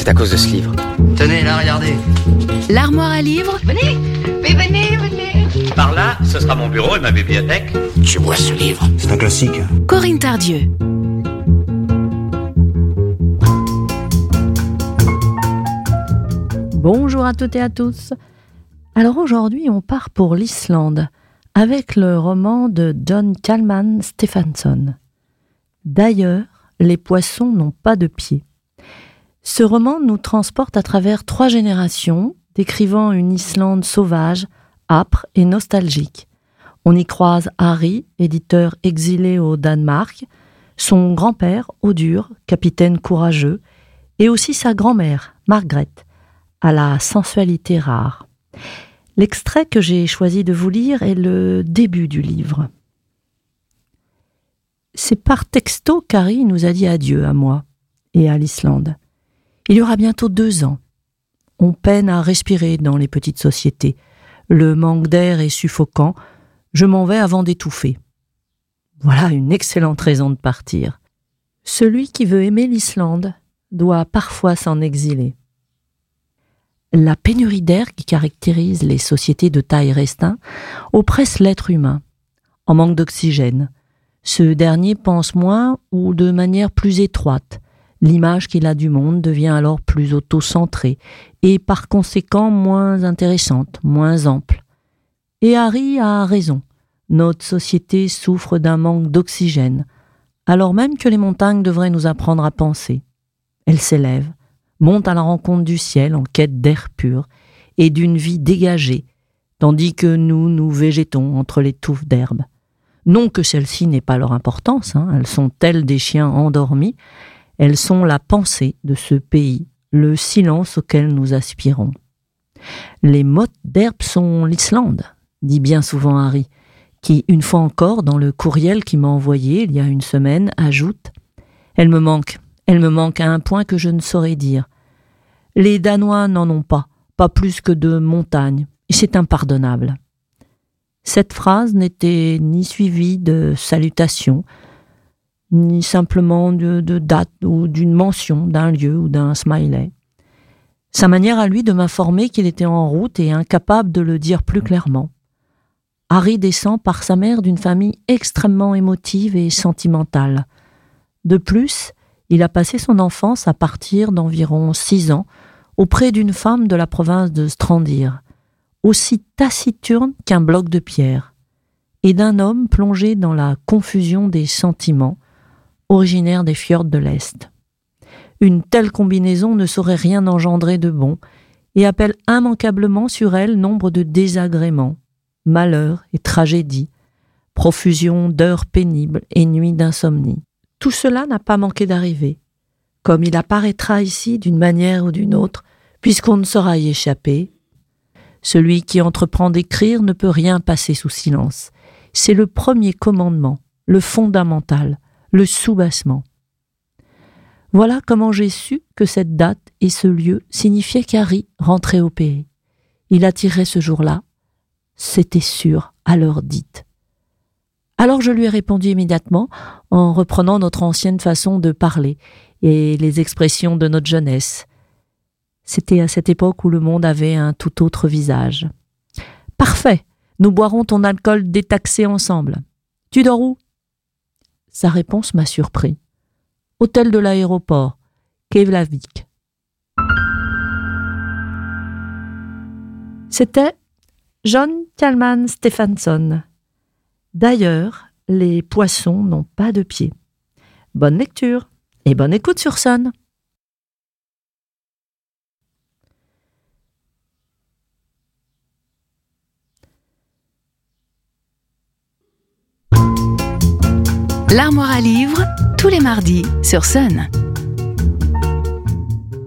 C'est à cause de ce livre. Tenez, là, regardez. L'armoire à livres Venez, mais venez, venez. Par là, ce sera mon bureau et ma bibliothèque. Tu vois ce livre C'est un classique. Corinne Tardieu. Bonjour à toutes et à tous. Alors aujourd'hui, on part pour l'Islande avec le roman de John Kalman Stephenson. D'ailleurs, les poissons n'ont pas de pieds. Ce roman nous transporte à travers trois générations, décrivant une Islande sauvage, âpre et nostalgique. On y croise Harry, éditeur exilé au Danemark, son grand-père, Odur, capitaine courageux, et aussi sa grand-mère, Margaret, à la sensualité rare. L'extrait que j'ai choisi de vous lire est le début du livre. C'est par texto qu'Harry nous a dit adieu à moi et à l'Islande. Il y aura bientôt deux ans. On peine à respirer dans les petites sociétés. Le manque d'air est suffocant. Je m'en vais avant d'étouffer. Voilà une excellente raison de partir. Celui qui veut aimer l'Islande doit parfois s'en exiler. La pénurie d'air qui caractérise les sociétés de taille restreinte oppresse l'être humain, en manque d'oxygène. Ce dernier pense moins ou de manière plus étroite. L'image qu'il a du monde devient alors plus auto-centrée et par conséquent moins intéressante, moins ample. Et Harry a raison. Notre société souffre d'un manque d'oxygène, alors même que les montagnes devraient nous apprendre à penser. Elles s'élèvent, monte à la rencontre du ciel en quête d'air pur et d'une vie dégagée, tandis que nous, nous végétons entre les touffes d'herbe. Non que celle-ci n'ait pas leur importance, hein, elles sont telles des chiens endormis, elles sont la pensée de ce pays, le silence auquel nous aspirons. Les mottes d'herbe sont l'Islande, dit bien souvent Harry, qui, une fois encore, dans le courriel qu'il m'a envoyé il y a une semaine, ajoute Elle me manque, elle me manque à un point que je ne saurais dire. Les Danois n'en ont pas, pas plus que de montagnes, et c'est impardonnable. Cette phrase n'était ni suivie de salutations, ni simplement de, date ou d'une mention d'un lieu ou d'un smiley. Sa manière à lui de m'informer qu'il était en route et incapable de le dire plus clairement. Harry descend par sa mère d'une famille extrêmement émotive et sentimentale. De plus, il a passé son enfance à partir d'environ six ans auprès d'une femme de la province de Strandir, aussi taciturne qu'un bloc de pierre, et d'un homme plongé dans la confusion des sentiments, originaire des fjords de l'Est. Une telle combinaison ne saurait rien engendrer de bon, et appelle immanquablement sur elle nombre de désagréments, malheurs et tragédies, profusion d'heures pénibles et nuits d'insomnie. Tout cela n'a pas manqué d'arriver, comme il apparaîtra ici d'une manière ou d'une autre, puisqu'on ne saura y échapper. Celui qui entreprend d'écrire ne peut rien passer sous silence. C'est le premier commandement, le fondamental, le soubassement. Voilà comment j'ai su que cette date et ce lieu signifiaient qu'Harry rentrait au pays. Il attirait ce jour-là. C'était sûr, à l'heure dite. Alors je lui ai répondu immédiatement en reprenant notre ancienne façon de parler et les expressions de notre jeunesse. C'était à cette époque où le monde avait un tout autre visage. Parfait, nous boirons ton alcool détaxé ensemble. Tu dors où? Sa réponse m'a surpris. Hôtel de l'aéroport, Kevlavik. C'était John Kalman Stephenson. D'ailleurs, les poissons n'ont pas de pieds. Bonne lecture et bonne écoute sur Sun. L'armoire à livres, tous les mardis sur Sun.